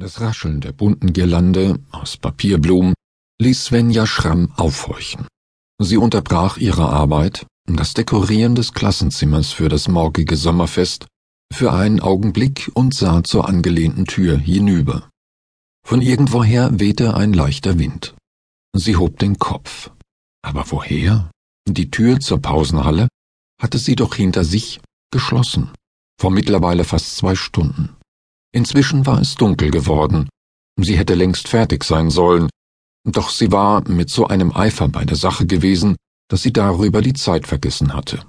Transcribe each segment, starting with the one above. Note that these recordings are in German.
Das Rascheln der bunten Girlande aus Papierblumen ließ Svenja Schramm aufhorchen. Sie unterbrach ihre Arbeit, das Dekorieren des Klassenzimmers für das morgige Sommerfest, für einen Augenblick und sah zur angelehnten Tür hinüber. Von irgendwoher wehte ein leichter Wind. Sie hob den Kopf. Aber woher? Die Tür zur Pausenhalle hatte sie doch hinter sich geschlossen, vor mittlerweile fast zwei Stunden. Inzwischen war es dunkel geworden. Sie hätte längst fertig sein sollen, doch sie war mit so einem Eifer bei der Sache gewesen, dass sie darüber die Zeit vergessen hatte.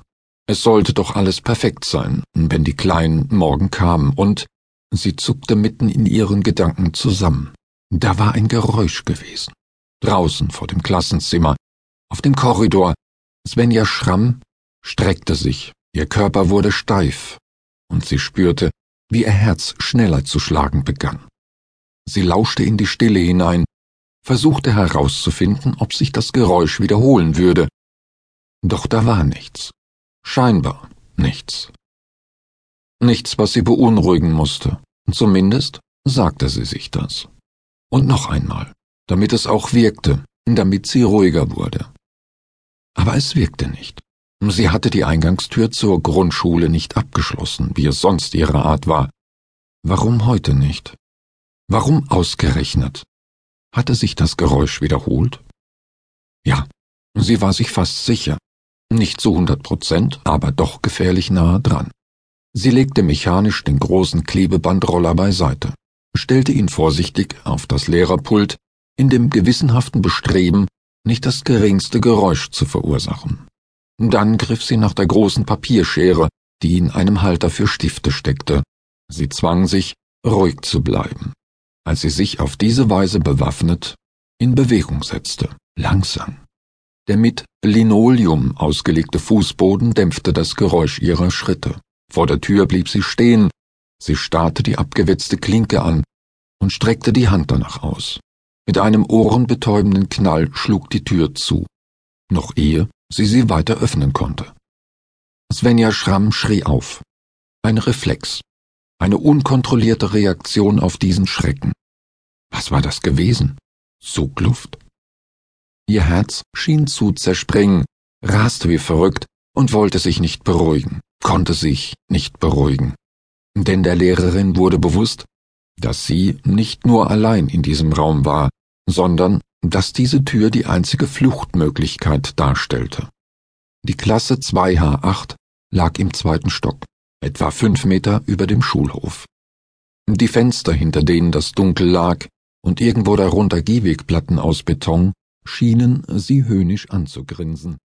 Es sollte doch alles perfekt sein, wenn die Kleinen morgen kamen, und sie zuckte mitten in ihren Gedanken zusammen. Da war ein Geräusch gewesen. Draußen vor dem Klassenzimmer, auf dem Korridor. Svenja Schramm streckte sich, ihr Körper wurde steif, und sie spürte, wie ihr Herz schneller zu schlagen begann. Sie lauschte in die Stille hinein, versuchte herauszufinden, ob sich das Geräusch wiederholen würde. Doch da war nichts. Scheinbar nichts. Nichts, was sie beunruhigen musste. Zumindest sagte sie sich das. Und noch einmal, damit es auch wirkte, damit sie ruhiger wurde. Aber es wirkte nicht. Sie hatte die Eingangstür zur Grundschule nicht abgeschlossen, wie es sonst ihre Art war. Warum heute nicht? Warum ausgerechnet? Hatte sich das Geräusch wiederholt? Ja, sie war sich fast sicher. Nicht zu hundert Prozent, aber doch gefährlich nahe dran. Sie legte mechanisch den großen Klebebandroller beiseite, stellte ihn vorsichtig auf das Lehrerpult, in dem gewissenhaften Bestreben, nicht das geringste Geräusch zu verursachen. Dann griff sie nach der großen Papierschere, die in einem Halter für Stifte steckte. Sie zwang sich, ruhig zu bleiben, als sie sich auf diese Weise bewaffnet in Bewegung setzte, langsam. Der mit Linoleum ausgelegte Fußboden dämpfte das Geräusch ihrer Schritte. Vor der Tür blieb sie stehen, sie starrte die abgewetzte Klinke an und streckte die Hand danach aus. Mit einem ohrenbetäubenden Knall schlug die Tür zu. Noch ehe sie sie weiter öffnen konnte. Svenja Schramm schrie auf. Ein Reflex, eine unkontrollierte Reaktion auf diesen Schrecken. Was war das gewesen? Zugluft? Ihr Herz schien zu zerspringen, raste wie verrückt und wollte sich nicht beruhigen, konnte sich nicht beruhigen. Denn der Lehrerin wurde bewusst, dass sie nicht nur allein in diesem Raum war, sondern dass diese Tür die einzige Fluchtmöglichkeit darstellte. Die Klasse 2H8 lag im zweiten Stock, etwa fünf Meter über dem Schulhof. Die Fenster, hinter denen das Dunkel lag, und irgendwo darunter Gehwegplatten aus Beton, schienen sie höhnisch anzugrinsen.